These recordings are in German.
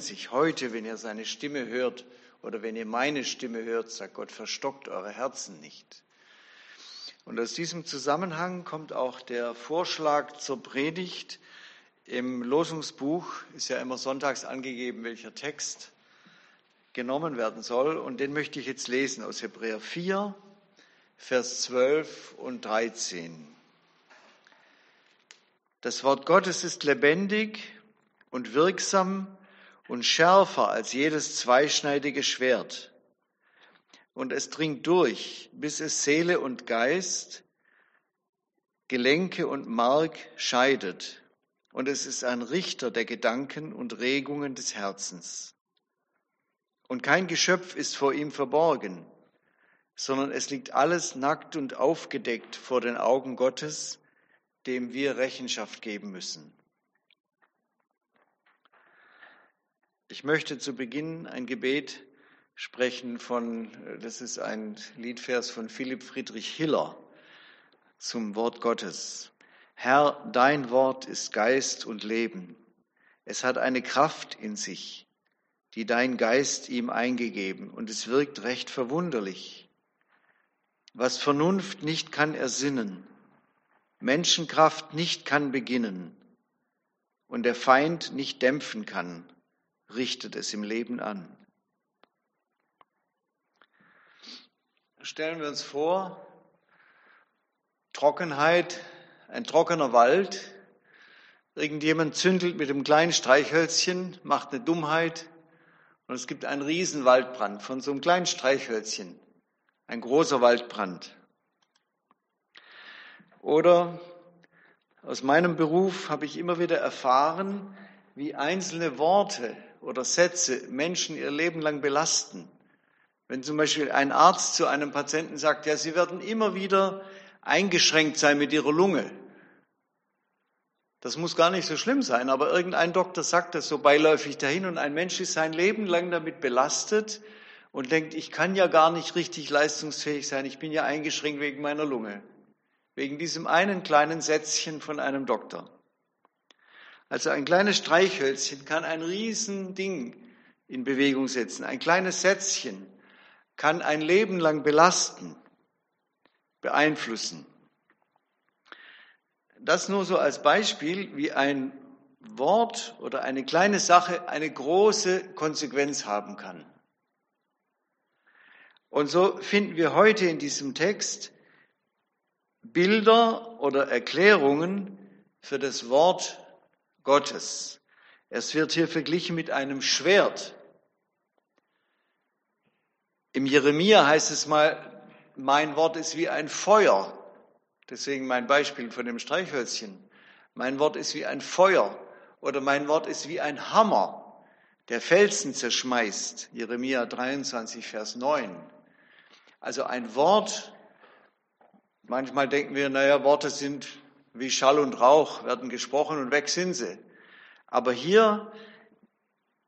sich heute, wenn ihr seine Stimme hört oder wenn ihr meine Stimme hört, sagt Gott, verstockt eure Herzen nicht. Und aus diesem Zusammenhang kommt auch der Vorschlag zur Predigt. Im Losungsbuch ist ja immer sonntags angegeben, welcher Text genommen werden soll. Und den möchte ich jetzt lesen aus Hebräer 4, Vers 12 und 13. Das Wort Gottes ist lebendig und wirksam und schärfer als jedes zweischneidige Schwert. Und es dringt durch, bis es Seele und Geist, Gelenke und Mark scheidet. Und es ist ein Richter der Gedanken und Regungen des Herzens. Und kein Geschöpf ist vor ihm verborgen, sondern es liegt alles nackt und aufgedeckt vor den Augen Gottes, dem wir Rechenschaft geben müssen. Ich möchte zu Beginn ein Gebet sprechen von, das ist ein Liedvers von Philipp Friedrich Hiller zum Wort Gottes. Herr, dein Wort ist Geist und Leben. Es hat eine Kraft in sich, die dein Geist ihm eingegeben, und es wirkt recht verwunderlich. Was Vernunft nicht kann ersinnen, Menschenkraft nicht kann beginnen und der Feind nicht dämpfen kann, richtet es im Leben an. Stellen wir uns vor, Trockenheit, ein trockener Wald, irgendjemand zündelt mit einem kleinen Streichhölzchen, macht eine Dummheit und es gibt einen riesen Waldbrand von so einem kleinen Streichhölzchen, ein großer Waldbrand. Oder aus meinem Beruf habe ich immer wieder erfahren, wie einzelne Worte oder Sätze Menschen ihr Leben lang belasten. Wenn zum Beispiel ein Arzt zu einem Patienten sagt, ja, Sie werden immer wieder eingeschränkt sein mit Ihrer Lunge. Das muss gar nicht so schlimm sein, aber irgendein Doktor sagt das so beiläufig dahin und ein Mensch ist sein Leben lang damit belastet und denkt, ich kann ja gar nicht richtig leistungsfähig sein, ich bin ja eingeschränkt wegen meiner Lunge, wegen diesem einen kleinen Sätzchen von einem Doktor. Also ein kleines Streichhölzchen kann ein Riesending in Bewegung setzen. Ein kleines Sätzchen kann ein Leben lang belasten, beeinflussen. Das nur so als Beispiel, wie ein Wort oder eine kleine Sache eine große Konsequenz haben kann. Und so finden wir heute in diesem Text Bilder oder Erklärungen für das Wort Gottes. Es wird hier verglichen mit einem Schwert. Im Jeremia heißt es mal, mein Wort ist wie ein Feuer. Deswegen mein Beispiel von dem Streichhölzchen. Mein Wort ist wie ein Feuer oder mein Wort ist wie ein Hammer, der Felsen zerschmeißt. Jeremia 23, Vers 9. Also ein Wort, manchmal denken wir, naja, Worte sind wie Schall und Rauch werden gesprochen und weg sind sie. Aber hier,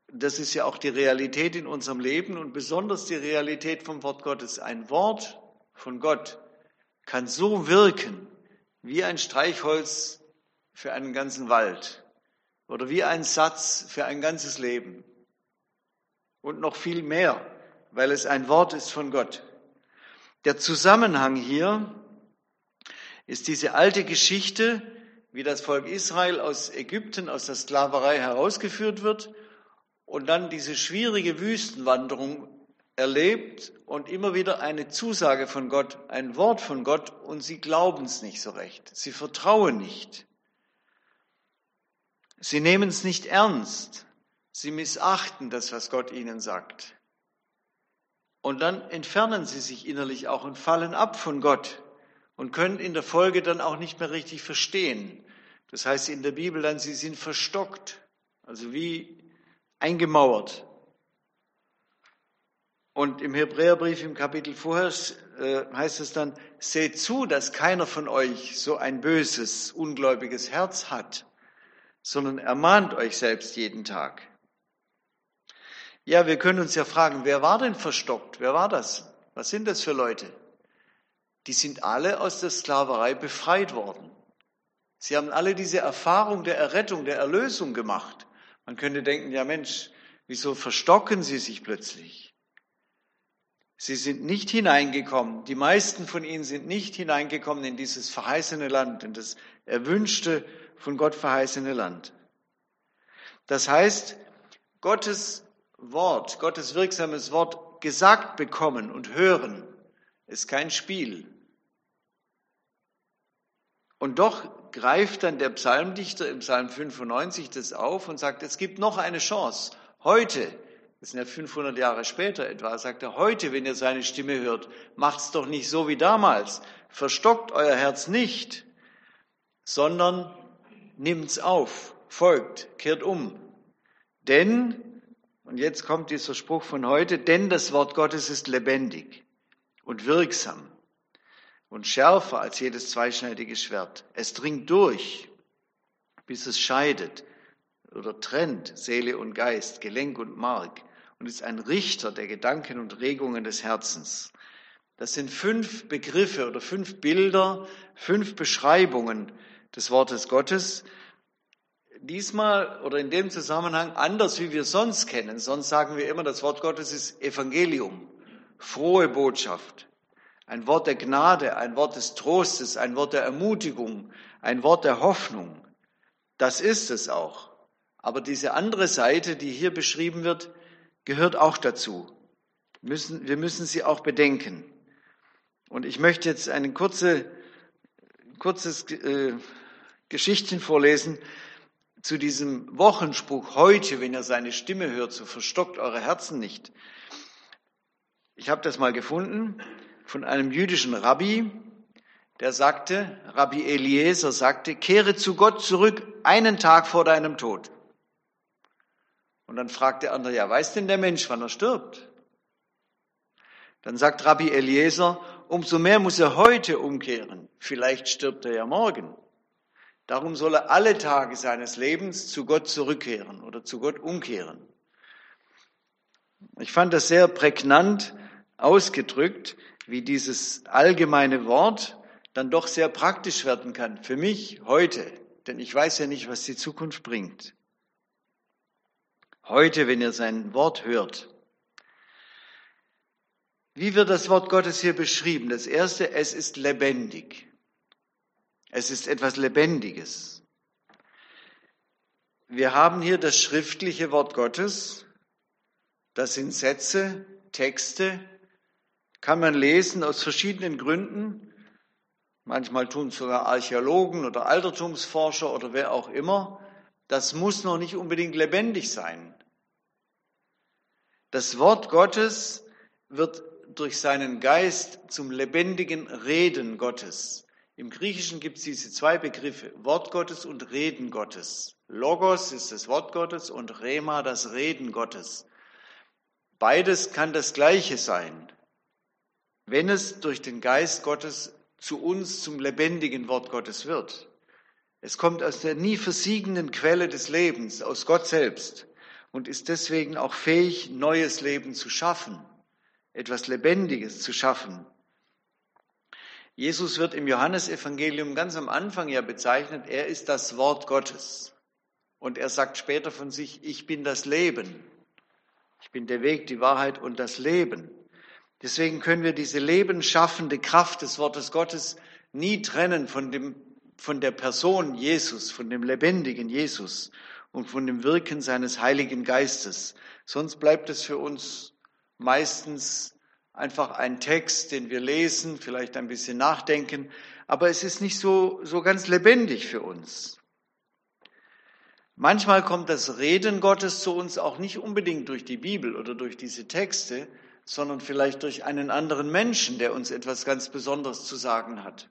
das ist ja auch die Realität in unserem Leben und besonders die Realität vom Wort Gottes. Ein Wort von Gott kann so wirken wie ein Streichholz für einen ganzen Wald oder wie ein Satz für ein ganzes Leben und noch viel mehr, weil es ein Wort ist von Gott. Der Zusammenhang hier ist diese alte Geschichte, wie das Volk Israel aus Ägypten, aus der Sklaverei herausgeführt wird und dann diese schwierige Wüstenwanderung erlebt und immer wieder eine Zusage von Gott, ein Wort von Gott und sie glauben es nicht so recht. Sie vertrauen nicht. Sie nehmen es nicht ernst. Sie missachten das, was Gott ihnen sagt. Und dann entfernen sie sich innerlich auch und fallen ab von Gott und können in der Folge dann auch nicht mehr richtig verstehen. Das heißt in der Bibel dann, sie sind verstockt, also wie eingemauert. Und im Hebräerbrief im Kapitel vorher äh, heißt es dann, seht zu, dass keiner von euch so ein böses, ungläubiges Herz hat, sondern ermahnt euch selbst jeden Tag. Ja, wir können uns ja fragen, wer war denn verstockt? Wer war das? Was sind das für Leute? Die sind alle aus der Sklaverei befreit worden. Sie haben alle diese Erfahrung der Errettung, der Erlösung gemacht. Man könnte denken, ja Mensch, Wieso verstocken sie sich plötzlich? Sie sind nicht hineingekommen, die meisten von ihnen sind nicht hineingekommen in dieses verheißene Land, in das erwünschte, von Gott verheißene Land. Das heißt, Gottes Wort, Gottes wirksames Wort gesagt bekommen und hören, ist kein Spiel. Und doch greift dann der Psalmdichter im Psalm 95 das auf und sagt, es gibt noch eine Chance. Heute, das sind ja 500 Jahre später etwa, sagt er, heute, wenn ihr seine Stimme hört, macht's doch nicht so wie damals. Verstockt euer Herz nicht, sondern nimmt's auf, folgt, kehrt um. Denn, und jetzt kommt dieser Spruch von heute, denn das Wort Gottes ist lebendig und wirksam und schärfer als jedes zweischneidige Schwert. Es dringt durch, bis es scheidet oder trennt Seele und Geist, Gelenk und Mark und ist ein Richter der Gedanken und Regungen des Herzens. Das sind fünf Begriffe oder fünf Bilder, fünf Beschreibungen des Wortes Gottes. Diesmal oder in dem Zusammenhang anders, wie wir sonst kennen. Sonst sagen wir immer, das Wort Gottes ist Evangelium, frohe Botschaft. Ein Wort der Gnade, ein Wort des Trostes, ein Wort der Ermutigung, ein Wort der Hoffnung. Das ist es auch. Aber diese andere Seite, die hier beschrieben wird, gehört auch dazu. wir müssen sie auch bedenken. Und ich möchte jetzt ein kurze, kurzes äh, Geschichtchen vorlesen zu diesem Wochenspruch heute, wenn ihr seine Stimme hört, so verstockt eure Herzen nicht. Ich habe das mal gefunden von einem jüdischen Rabbi, der sagte, Rabbi Eliezer sagte, kehre zu Gott zurück einen Tag vor deinem Tod. Und dann fragt der andere, ja, weiß denn der Mensch, wann er stirbt? Dann sagt Rabbi Eliezer, umso mehr muss er heute umkehren. Vielleicht stirbt er ja morgen. Darum soll er alle Tage seines Lebens zu Gott zurückkehren oder zu Gott umkehren. Ich fand das sehr prägnant ausgedrückt, wie dieses allgemeine Wort dann doch sehr praktisch werden kann. Für mich heute, denn ich weiß ja nicht, was die Zukunft bringt. Heute, wenn ihr sein Wort hört. Wie wird das Wort Gottes hier beschrieben? Das erste, es ist lebendig. Es ist etwas Lebendiges. Wir haben hier das schriftliche Wort Gottes. Das sind Sätze, Texte, kann man lesen aus verschiedenen Gründen. Manchmal tun sogar Archäologen oder Altertumsforscher oder wer auch immer. Das muss noch nicht unbedingt lebendig sein. Das Wort Gottes wird durch seinen Geist zum lebendigen Reden Gottes. Im Griechischen gibt es diese zwei Begriffe, Wort Gottes und Reden Gottes. Logos ist das Wort Gottes und Rema das Reden Gottes. Beides kann das Gleiche sein wenn es durch den Geist Gottes zu uns zum lebendigen Wort Gottes wird. Es kommt aus der nie versiegenden Quelle des Lebens, aus Gott selbst und ist deswegen auch fähig, neues Leben zu schaffen, etwas Lebendiges zu schaffen. Jesus wird im Johannesevangelium ganz am Anfang ja bezeichnet, er ist das Wort Gottes. Und er sagt später von sich, ich bin das Leben. Ich bin der Weg, die Wahrheit und das Leben. Deswegen können wir diese lebensschaffende Kraft des Wortes Gottes nie trennen von, dem, von der Person Jesus, von dem lebendigen Jesus und von dem Wirken seines Heiligen Geistes. Sonst bleibt es für uns meistens einfach ein Text, den wir lesen, vielleicht ein bisschen nachdenken, aber es ist nicht so, so ganz lebendig für uns. Manchmal kommt das Reden Gottes zu uns auch nicht unbedingt durch die Bibel oder durch diese Texte, sondern vielleicht durch einen anderen Menschen, der uns etwas ganz Besonderes zu sagen hat.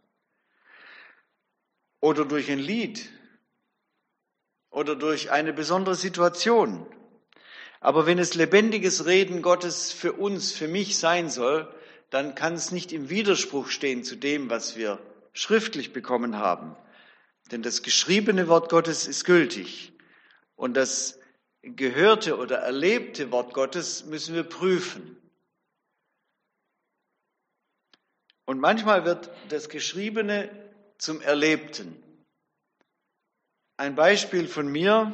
Oder durch ein Lied. Oder durch eine besondere Situation. Aber wenn es lebendiges Reden Gottes für uns, für mich sein soll, dann kann es nicht im Widerspruch stehen zu dem, was wir schriftlich bekommen haben. Denn das geschriebene Wort Gottes ist gültig. Und das gehörte oder erlebte Wort Gottes müssen wir prüfen. Und manchmal wird das Geschriebene zum Erlebten. Ein Beispiel von mir.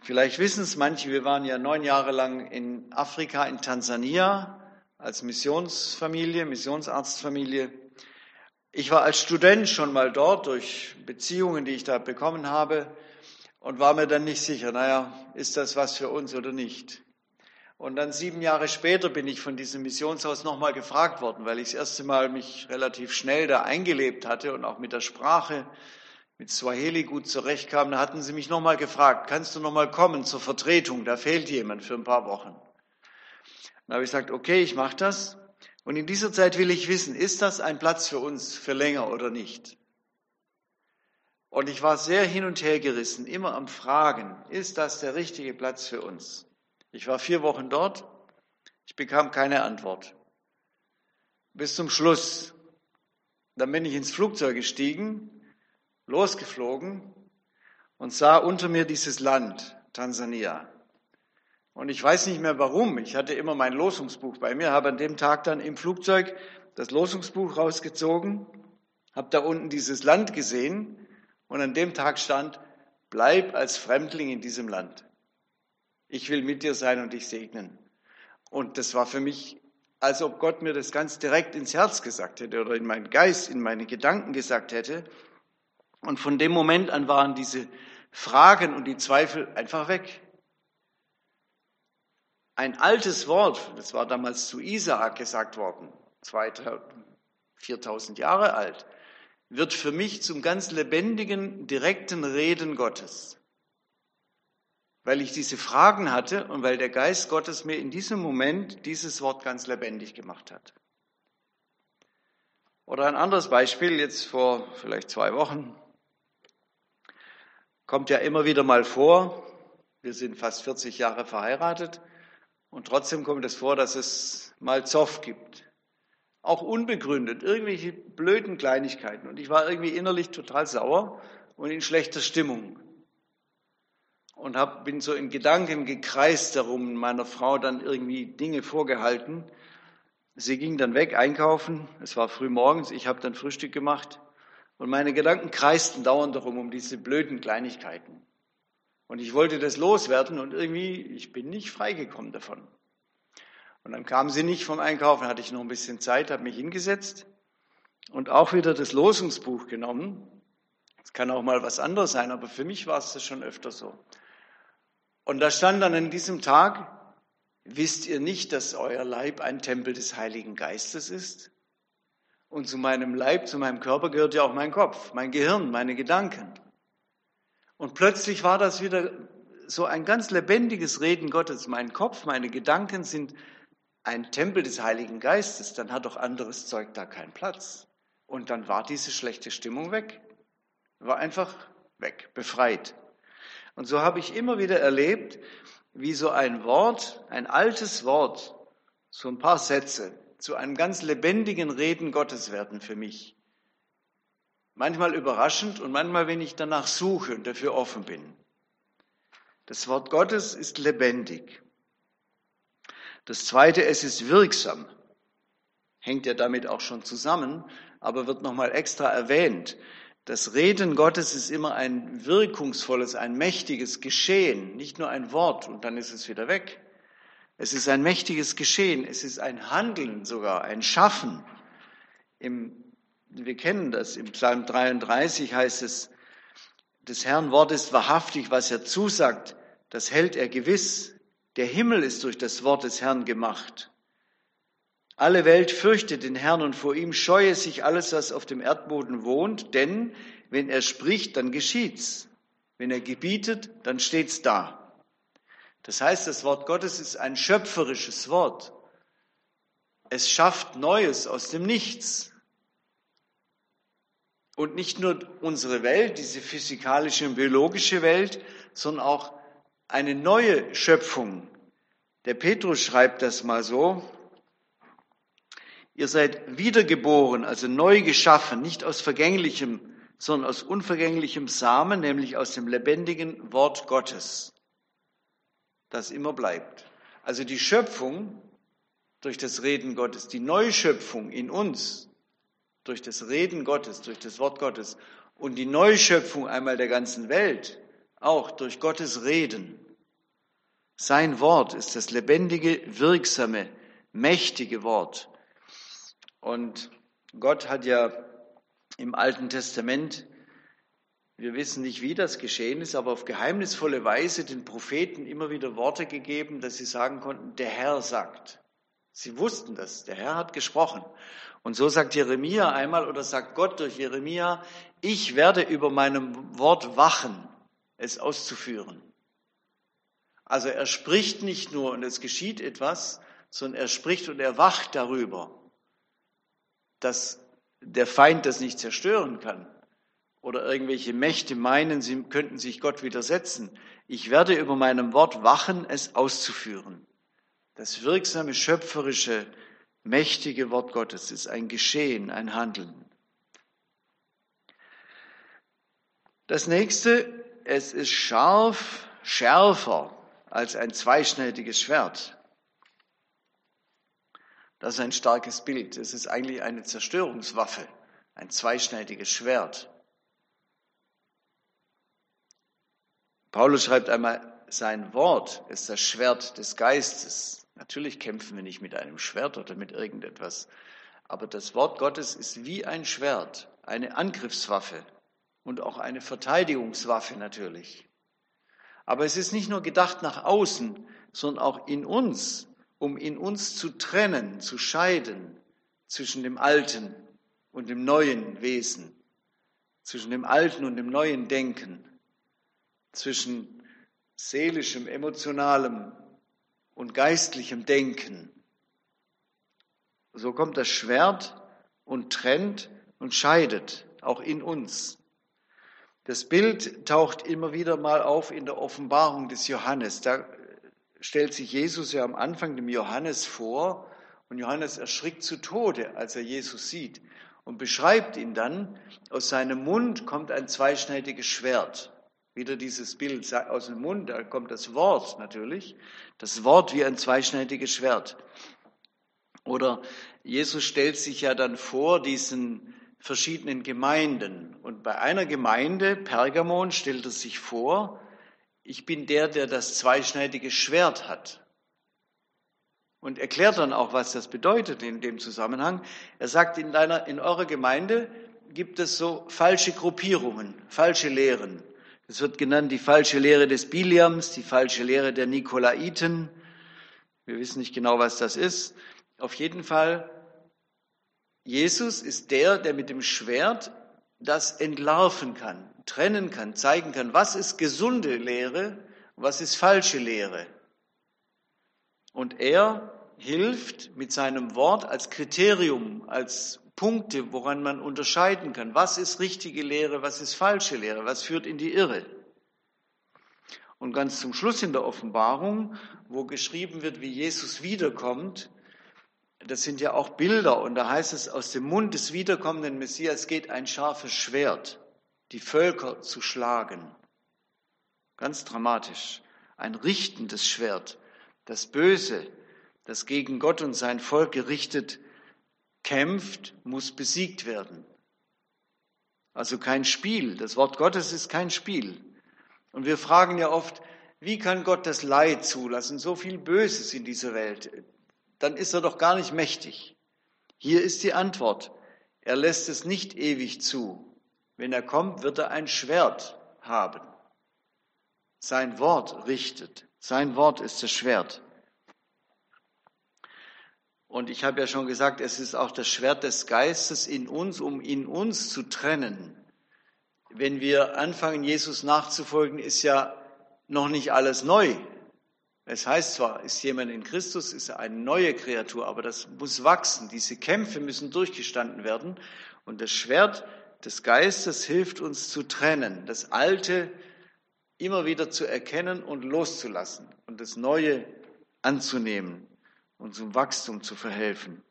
Vielleicht wissen es manche, wir waren ja neun Jahre lang in Afrika, in Tansania, als Missionsfamilie, Missionsarztfamilie. Ich war als Student schon mal dort durch Beziehungen, die ich da bekommen habe und war mir dann nicht sicher, naja, ist das was für uns oder nicht. Und dann sieben Jahre später bin ich von diesem Missionshaus nochmal gefragt worden, weil ich das erste Mal mich relativ schnell da eingelebt hatte und auch mit der Sprache, mit Swahili gut zurechtkam. Da hatten sie mich nochmal gefragt, kannst du nochmal kommen zur Vertretung? Da fehlt jemand für ein paar Wochen. Dann habe ich gesagt, okay, ich mache das. Und in dieser Zeit will ich wissen, ist das ein Platz für uns für länger oder nicht? Und ich war sehr hin und her gerissen, immer am Fragen, ist das der richtige Platz für uns? Ich war vier Wochen dort, ich bekam keine Antwort. Bis zum Schluss. Dann bin ich ins Flugzeug gestiegen, losgeflogen und sah unter mir dieses Land, Tansania. Und ich weiß nicht mehr warum. Ich hatte immer mein Losungsbuch bei mir, habe an dem Tag dann im Flugzeug das Losungsbuch rausgezogen, habe da unten dieses Land gesehen und an dem Tag stand, bleib als Fremdling in diesem Land. Ich will mit dir sein und dich segnen. Und das war für mich, als ob Gott mir das ganz direkt ins Herz gesagt hätte oder in meinen Geist, in meine Gedanken gesagt hätte. Und von dem Moment an waren diese Fragen und die Zweifel einfach weg. Ein altes Wort, das war damals zu Isaak gesagt worden, 4000 Jahre alt, wird für mich zum ganz lebendigen, direkten Reden Gottes. Weil ich diese Fragen hatte und weil der Geist Gottes mir in diesem Moment dieses Wort ganz lebendig gemacht hat. Oder ein anderes Beispiel, jetzt vor vielleicht zwei Wochen, kommt ja immer wieder mal vor, wir sind fast 40 Jahre verheiratet, und trotzdem kommt es vor, dass es mal Zoff gibt. Auch unbegründet, irgendwelche blöden Kleinigkeiten. Und ich war irgendwie innerlich total sauer und in schlechter Stimmung. Und hab, bin so in Gedanken gekreist darum, meiner Frau dann irgendwie Dinge vorgehalten. Sie ging dann weg einkaufen. Es war früh morgens. Ich habe dann Frühstück gemacht. Und meine Gedanken kreisten dauernd darum, um diese blöden Kleinigkeiten. Und ich wollte das loswerden und irgendwie, ich bin nicht freigekommen davon. Und dann kam sie nicht vom Einkaufen, hatte ich noch ein bisschen Zeit, habe mich hingesetzt und auch wieder das Losungsbuch genommen. Es kann auch mal was anderes sein, aber für mich war es das schon öfter so. Und da stand dann an diesem Tag, wisst ihr nicht, dass euer Leib ein Tempel des Heiligen Geistes ist? Und zu meinem Leib, zu meinem Körper gehört ja auch mein Kopf, mein Gehirn, meine Gedanken. Und plötzlich war das wieder so ein ganz lebendiges Reden Gottes. Mein Kopf, meine Gedanken sind ein Tempel des Heiligen Geistes. Dann hat doch anderes Zeug da keinen Platz. Und dann war diese schlechte Stimmung weg. War einfach weg, befreit. Und so habe ich immer wieder erlebt, wie so ein Wort, ein altes Wort, so ein paar Sätze zu einem ganz lebendigen Reden Gottes werden für mich. Manchmal überraschend und manchmal, wenn ich danach suche und dafür offen bin. Das Wort Gottes ist lebendig. Das Zweite, es ist wirksam. Hängt ja damit auch schon zusammen, aber wird nochmal extra erwähnt. Das Reden Gottes ist immer ein wirkungsvolles, ein mächtiges Geschehen, nicht nur ein Wort und dann ist es wieder weg. Es ist ein mächtiges Geschehen, es ist ein Handeln sogar, ein Schaffen. Im wir kennen das. Im Psalm 33 heißt es, des Herrn Wort ist wahrhaftig, was er zusagt, das hält er gewiss. Der Himmel ist durch das Wort des Herrn gemacht. Alle Welt fürchtet den Herrn und vor ihm scheue sich alles, was auf dem Erdboden wohnt, denn wenn er spricht, dann geschieht's. Wenn er gebietet, dann steht's da. Das heißt, das Wort Gottes ist ein schöpferisches Wort. Es schafft Neues aus dem Nichts. Und nicht nur unsere Welt, diese physikalische und biologische Welt, sondern auch eine neue Schöpfung. Der Petrus schreibt das mal so. Ihr seid wiedergeboren, also neu geschaffen, nicht aus vergänglichem, sondern aus unvergänglichem Samen, nämlich aus dem lebendigen Wort Gottes, das immer bleibt. Also die Schöpfung durch das Reden Gottes, die Neuschöpfung in uns, durch das Reden Gottes, durch das Wort Gottes und die Neuschöpfung einmal der ganzen Welt, auch durch Gottes Reden, Sein Wort ist das lebendige, wirksame, mächtige Wort. Und Gott hat ja im Alten Testament, wir wissen nicht, wie das geschehen ist, aber auf geheimnisvolle Weise den Propheten immer wieder Worte gegeben, dass sie sagen konnten, der Herr sagt. Sie wussten das, der Herr hat gesprochen. Und so sagt Jeremia einmal oder sagt Gott durch Jeremia, ich werde über meinem Wort wachen, es auszuführen. Also er spricht nicht nur und es geschieht etwas, sondern er spricht und er wacht darüber, dass der Feind das nicht zerstören kann oder irgendwelche Mächte meinen, sie könnten sich Gott widersetzen. Ich werde über meinem Wort wachen, es auszuführen. Das wirksame, schöpferische, mächtige Wort Gottes ist ein Geschehen, ein Handeln. Das nächste, es ist scharf, schärfer als ein zweischneidiges Schwert. Das ist ein starkes Bild. Es ist eigentlich eine Zerstörungswaffe, ein zweischneidiges Schwert. Paulus schreibt einmal, sein Wort ist das Schwert des Geistes. Natürlich kämpfen wir nicht mit einem Schwert oder mit irgendetwas, aber das Wort Gottes ist wie ein Schwert, eine Angriffswaffe und auch eine Verteidigungswaffe natürlich. Aber es ist nicht nur gedacht nach außen, sondern auch in uns um in uns zu trennen, zu scheiden zwischen dem alten und dem neuen Wesen, zwischen dem alten und dem neuen Denken, zwischen seelischem, emotionalem und geistlichem Denken. So kommt das Schwert und trennt und scheidet, auch in uns. Das Bild taucht immer wieder mal auf in der Offenbarung des Johannes. Da stellt sich Jesus ja am Anfang dem Johannes vor und Johannes erschrickt zu Tode, als er Jesus sieht und beschreibt ihn dann, aus seinem Mund kommt ein zweischneidiges Schwert. Wieder dieses Bild, aus dem Mund, da kommt das Wort natürlich, das Wort wie ein zweischneidiges Schwert. Oder Jesus stellt sich ja dann vor diesen verschiedenen Gemeinden. Und bei einer Gemeinde, Pergamon, stellt er sich vor, ich bin der, der das zweischneidige Schwert hat. Und erklärt dann auch, was das bedeutet in dem Zusammenhang. Er sagt, in, deiner, in eurer Gemeinde gibt es so falsche Gruppierungen, falsche Lehren. Es wird genannt die falsche Lehre des Biliams, die falsche Lehre der Nikolaiten. Wir wissen nicht genau, was das ist. Auf jeden Fall, Jesus ist der, der mit dem Schwert das entlarven kann, trennen kann, zeigen kann, was ist gesunde Lehre, was ist falsche Lehre. Und er hilft mit seinem Wort als Kriterium, als Punkte, woran man unterscheiden kann, was ist richtige Lehre, was ist falsche Lehre, was führt in die Irre. Und ganz zum Schluss in der Offenbarung, wo geschrieben wird, wie Jesus wiederkommt, das sind ja auch Bilder und da heißt es, aus dem Mund des wiederkommenden Messias geht ein scharfes Schwert, die Völker zu schlagen. Ganz dramatisch. Ein richtendes Schwert. Das Böse, das gegen Gott und sein Volk gerichtet kämpft, muss besiegt werden. Also kein Spiel. Das Wort Gottes ist kein Spiel. Und wir fragen ja oft, wie kann Gott das Leid zulassen? So viel Böses in dieser Welt dann ist er doch gar nicht mächtig. Hier ist die Antwort. Er lässt es nicht ewig zu. Wenn er kommt, wird er ein Schwert haben. Sein Wort richtet. Sein Wort ist das Schwert. Und ich habe ja schon gesagt, es ist auch das Schwert des Geistes in uns, um in uns zu trennen. Wenn wir anfangen, Jesus nachzufolgen, ist ja noch nicht alles neu. Es heißt zwar, ist jemand in Christus, ist er eine neue Kreatur, aber das muss wachsen. Diese Kämpfe müssen durchgestanden werden. Und das Schwert des Geistes hilft uns zu trennen, das Alte immer wieder zu erkennen und loszulassen und das Neue anzunehmen und zum Wachstum zu verhelfen.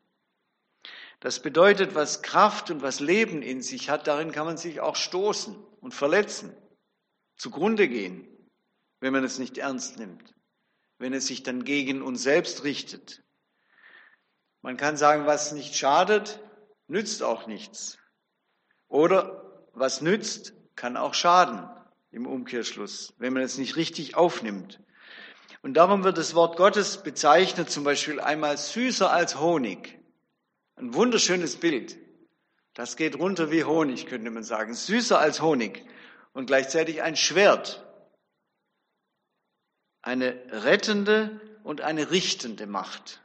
Das bedeutet, was Kraft und was Leben in sich hat, darin kann man sich auch stoßen und verletzen, zugrunde gehen, wenn man es nicht ernst nimmt wenn es sich dann gegen uns selbst richtet. Man kann sagen, was nicht schadet, nützt auch nichts. Oder was nützt, kann auch schaden im Umkehrschluss, wenn man es nicht richtig aufnimmt. Und darum wird das Wort Gottes bezeichnet, zum Beispiel einmal süßer als Honig. Ein wunderschönes Bild. Das geht runter wie Honig, könnte man sagen. Süßer als Honig. Und gleichzeitig ein Schwert. Eine rettende und eine richtende Macht.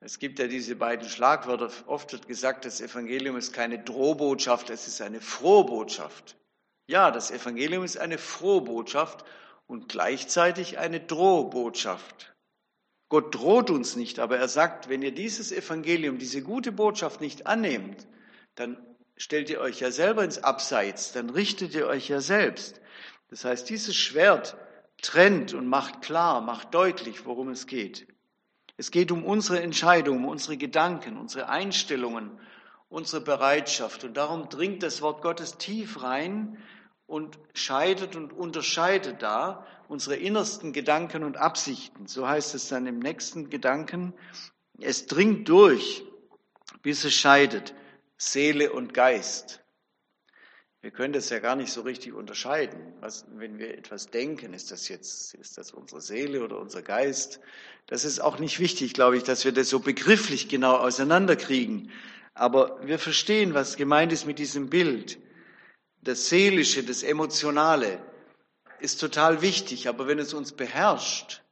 Es gibt ja diese beiden Schlagwörter. Oft wird gesagt, das Evangelium ist keine Drohbotschaft, es ist eine Frohbotschaft. Ja, das Evangelium ist eine Frohbotschaft und gleichzeitig eine Drohbotschaft. Gott droht uns nicht, aber er sagt, wenn ihr dieses Evangelium, diese gute Botschaft nicht annehmt, dann stellt ihr euch ja selber ins Abseits, dann richtet ihr euch ja selbst. Das heißt, dieses Schwert trennt und macht klar, macht deutlich, worum es geht. Es geht um unsere Entscheidung, um unsere Gedanken, unsere Einstellungen, unsere Bereitschaft. Und darum dringt das Wort Gottes tief rein und scheidet und unterscheidet da unsere innersten Gedanken und Absichten. So heißt es dann im nächsten Gedanken. Es dringt durch, bis es scheidet, Seele und Geist. Wir können das ja gar nicht so richtig unterscheiden. Was, wenn wir etwas denken, ist das jetzt, ist das unsere Seele oder unser Geist? Das ist auch nicht wichtig, glaube ich, dass wir das so begrifflich genau auseinanderkriegen. Aber wir verstehen, was gemeint ist mit diesem Bild. Das Seelische, das Emotionale ist total wichtig. Aber wenn es uns beherrscht,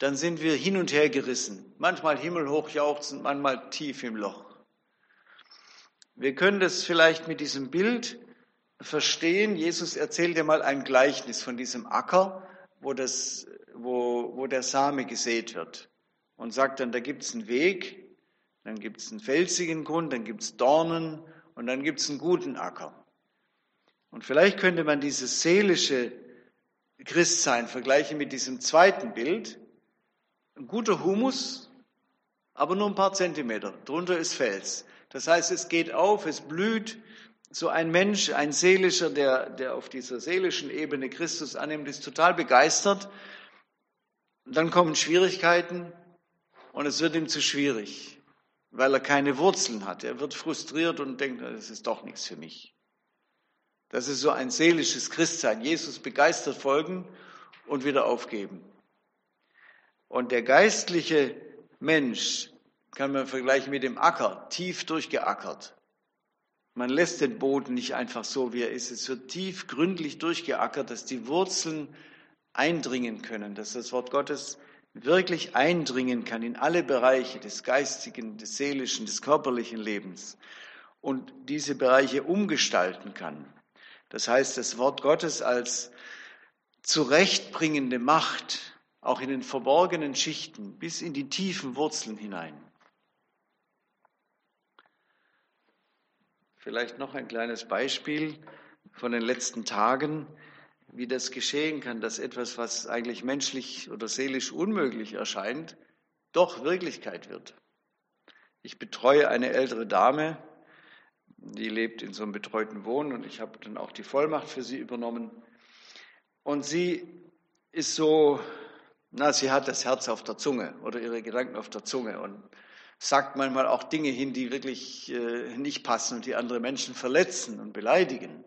dann sind wir hin und her gerissen. Manchmal himmelhoch jauchzend, manchmal tief im Loch. Wir können das vielleicht mit diesem Bild verstehen. Jesus erzählt ja mal ein Gleichnis von diesem Acker, wo, das, wo, wo der Same gesät wird. Und sagt dann, da gibt es einen Weg, dann gibt es einen felsigen Grund, dann gibt es Dornen und dann gibt es einen guten Acker. Und vielleicht könnte man dieses seelische Christsein vergleichen mit diesem zweiten Bild. Ein guter Humus, aber nur ein paar Zentimeter. Drunter ist Fels. Das heißt, es geht auf, es blüht, so ein Mensch, ein seelischer, der, der auf dieser seelischen Ebene Christus annimmt, ist total begeistert. Und dann kommen Schwierigkeiten und es wird ihm zu schwierig, weil er keine Wurzeln hat. Er wird frustriert und denkt, das ist doch nichts für mich. Das ist so ein seelisches Christsein. Jesus begeistert folgen und wieder aufgeben. Und der geistliche Mensch kann man vergleichen mit dem Acker, tief durchgeackert. Man lässt den Boden nicht einfach so, wie er ist. Es wird tief, gründlich durchgeackert, dass die Wurzeln eindringen können, dass das Wort Gottes wirklich eindringen kann in alle Bereiche des geistigen, des seelischen, des körperlichen Lebens und diese Bereiche umgestalten kann. Das heißt, das Wort Gottes als zurechtbringende Macht auch in den verborgenen Schichten bis in die tiefen Wurzeln hinein. Vielleicht noch ein kleines Beispiel von den letzten Tagen, wie das geschehen kann, dass etwas, was eigentlich menschlich oder seelisch unmöglich erscheint, doch Wirklichkeit wird. Ich betreue eine ältere Dame, die lebt in so einem betreuten Wohnen und ich habe dann auch die Vollmacht für sie übernommen. Und sie ist so, na, sie hat das Herz auf der Zunge oder ihre Gedanken auf der Zunge und sagt manchmal auch Dinge hin, die wirklich äh, nicht passen und die andere Menschen verletzen und beleidigen.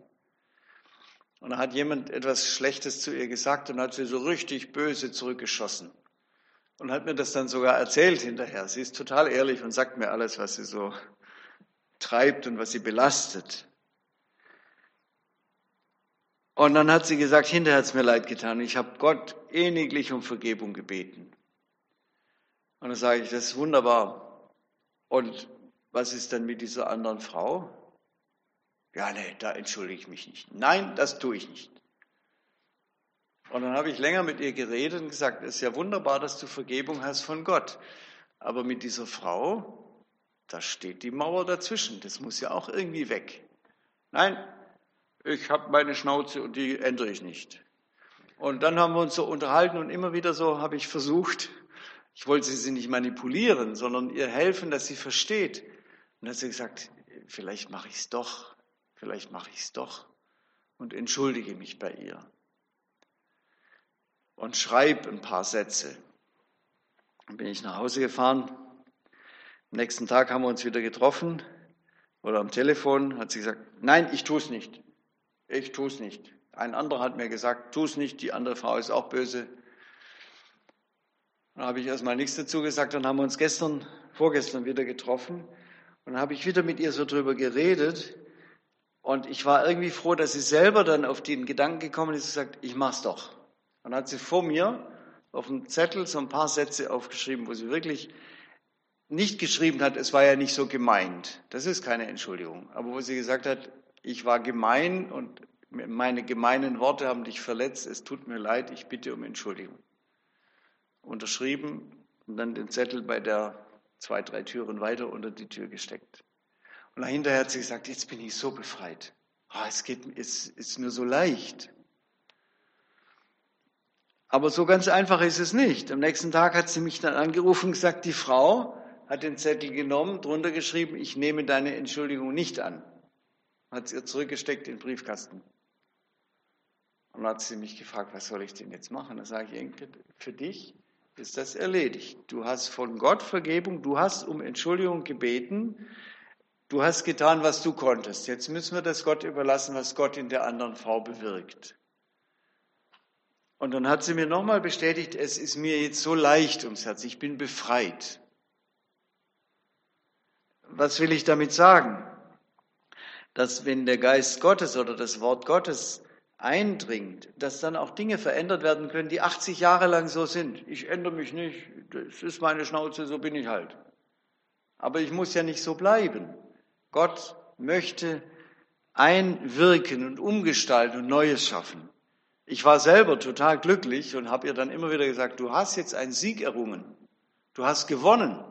Und da hat jemand etwas Schlechtes zu ihr gesagt und hat sie so richtig böse zurückgeschossen. Und hat mir das dann sogar erzählt hinterher. Sie ist total ehrlich und sagt mir alles, was sie so treibt und was sie belastet. Und dann hat sie gesagt, hinterher hat es mir leid getan. Ich habe Gott ähnlich um Vergebung gebeten. Und dann sage ich, das ist wunderbar. Und was ist dann mit dieser anderen Frau? Ja, nee, da entschuldige ich mich nicht. Nein, das tue ich nicht. Und dann habe ich länger mit ihr geredet und gesagt, es ist ja wunderbar, dass du Vergebung hast von Gott. Aber mit dieser Frau, da steht die Mauer dazwischen. Das muss ja auch irgendwie weg. Nein, ich habe meine Schnauze und die ändere ich nicht. Und dann haben wir uns so unterhalten und immer wieder so habe ich versucht, ich wollte sie nicht manipulieren, sondern ihr helfen, dass sie versteht. Und dann hat sie gesagt, vielleicht mache ich es doch, vielleicht mache ich es doch und entschuldige mich bei ihr. Und schreibe ein paar Sätze. Dann bin ich nach Hause gefahren. Am nächsten Tag haben wir uns wieder getroffen oder am Telefon hat sie gesagt, nein, ich tue es nicht. Ich tue es nicht. Ein anderer hat mir gesagt, tu es nicht, die andere Frau ist auch böse. Dann habe ich erstmal nichts dazu gesagt. Dann haben wir uns gestern, vorgestern wieder getroffen. Und dann habe ich wieder mit ihr so drüber geredet. Und ich war irgendwie froh, dass sie selber dann auf den Gedanken gekommen ist und gesagt, ich mach's doch. Und dann hat sie vor mir auf dem Zettel so ein paar Sätze aufgeschrieben, wo sie wirklich nicht geschrieben hat, es war ja nicht so gemeint. Das ist keine Entschuldigung. Aber wo sie gesagt hat, ich war gemein und meine gemeinen Worte haben dich verletzt, es tut mir leid, ich bitte um Entschuldigung. Unterschrieben und dann den Zettel bei der zwei, drei Türen weiter unter die Tür gesteckt. Und dahinter hat sie gesagt, jetzt bin ich so befreit. Oh, es geht, es ist mir so leicht. Aber so ganz einfach ist es nicht. Am nächsten Tag hat sie mich dann angerufen und gesagt, die Frau hat den Zettel genommen, drunter geschrieben, ich nehme deine Entschuldigung nicht an. Hat sie ihr zurückgesteckt in den Briefkasten. Und dann hat sie mich gefragt, was soll ich denn jetzt machen? Da sage ich, für dich ist das erledigt. Du hast von Gott Vergebung, du hast um Entschuldigung gebeten, du hast getan, was du konntest. Jetzt müssen wir das Gott überlassen, was Gott in der anderen Frau bewirkt. Und dann hat sie mir nochmal bestätigt, es ist mir jetzt so leicht ums Herz, ich bin befreit. Was will ich damit sagen? Dass wenn der Geist Gottes oder das Wort Gottes eindringt, dass dann auch Dinge verändert werden können, die 80 Jahre lang so sind. Ich ändere mich nicht, das ist meine Schnauze, so bin ich halt. Aber ich muss ja nicht so bleiben. Gott möchte einwirken und umgestalten und Neues schaffen. Ich war selber total glücklich und habe ihr dann immer wieder gesagt, du hast jetzt einen Sieg errungen. Du hast gewonnen.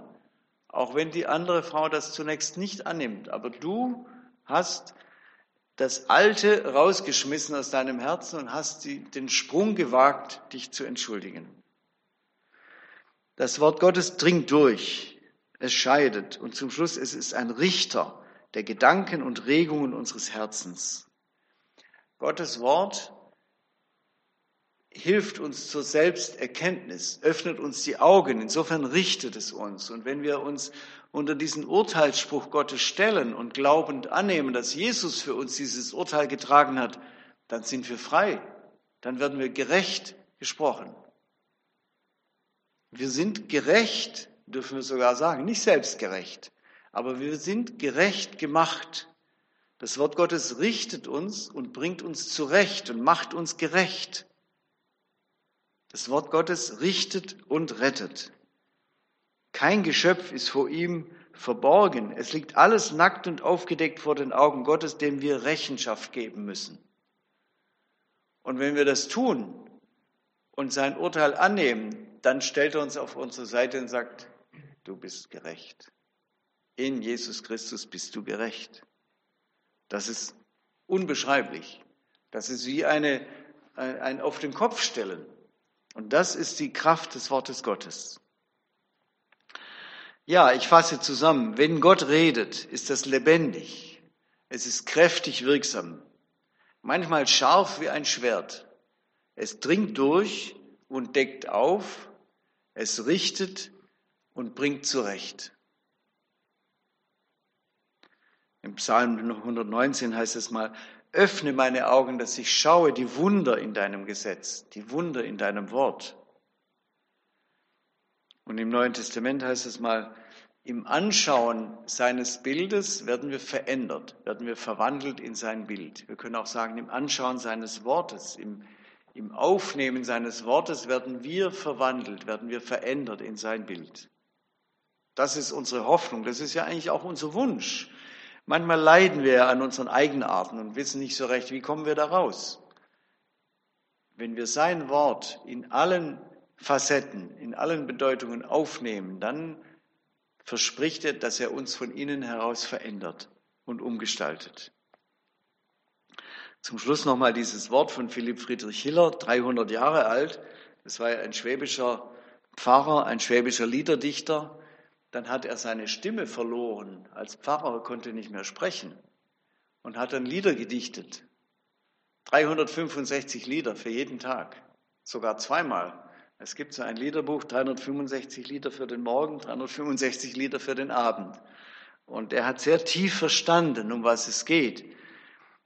Auch wenn die andere Frau das zunächst nicht annimmt. Aber du hast das Alte rausgeschmissen aus deinem Herzen und hast den Sprung gewagt, dich zu entschuldigen. Das Wort Gottes dringt durch, es scheidet und zum Schluss es ist ein Richter der Gedanken und Regungen unseres Herzens. Gottes Wort hilft uns zur Selbsterkenntnis, öffnet uns die Augen, insofern richtet es uns. Und wenn wir uns unter diesen Urteilsspruch Gottes stellen und glaubend annehmen, dass Jesus für uns dieses Urteil getragen hat, dann sind wir frei, dann werden wir gerecht gesprochen. Wir sind gerecht, dürfen wir sogar sagen, nicht selbstgerecht, aber wir sind gerecht gemacht. Das Wort Gottes richtet uns und bringt uns zurecht und macht uns gerecht. Das Wort Gottes richtet und rettet. Kein Geschöpf ist vor ihm verborgen. Es liegt alles nackt und aufgedeckt vor den Augen Gottes, dem wir Rechenschaft geben müssen. Und wenn wir das tun und sein Urteil annehmen, dann stellt er uns auf unsere Seite und sagt, du bist gerecht. In Jesus Christus bist du gerecht. Das ist unbeschreiblich. Das ist wie eine, ein auf den Kopf stellen. Und das ist die Kraft des Wortes Gottes. Ja, ich fasse zusammen. Wenn Gott redet, ist das lebendig. Es ist kräftig wirksam. Manchmal scharf wie ein Schwert. Es dringt durch und deckt auf. Es richtet und bringt zurecht. Im Psalm 119 heißt es mal, öffne meine Augen, dass ich schaue die Wunder in deinem Gesetz, die Wunder in deinem Wort. Und im Neuen Testament heißt es mal, im Anschauen seines Bildes werden wir verändert, werden wir verwandelt in sein Bild. Wir können auch sagen, im Anschauen seines Wortes, im, im Aufnehmen seines Wortes werden wir verwandelt, werden wir verändert in sein Bild. Das ist unsere Hoffnung, das ist ja eigentlich auch unser Wunsch. Manchmal leiden wir an unseren Eigenarten und wissen nicht so recht, wie kommen wir da raus. Wenn wir sein Wort in allen Facetten, in allen Bedeutungen aufnehmen, dann verspricht er, dass er uns von innen heraus verändert und umgestaltet. Zum Schluss nochmal dieses Wort von Philipp Friedrich Hiller, 300 Jahre alt. Das war ein schwäbischer Pfarrer, ein schwäbischer Liederdichter. Dann hat er seine Stimme verloren. Als Pfarrer konnte nicht mehr sprechen und hat dann Lieder gedichtet. 365 Lieder für jeden Tag, sogar zweimal. Es gibt so ein Liederbuch, 365 Lieder für den Morgen, 365 Lieder für den Abend. Und er hat sehr tief verstanden, um was es geht.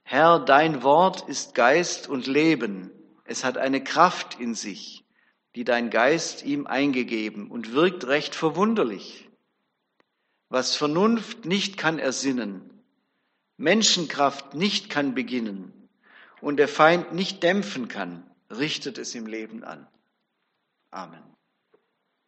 Herr, dein Wort ist Geist und Leben. Es hat eine Kraft in sich. die dein Geist ihm eingegeben und wirkt recht verwunderlich. Was Vernunft nicht kann ersinnen, Menschenkraft nicht kann beginnen und der Feind nicht dämpfen kann, richtet es im Leben an. Amen.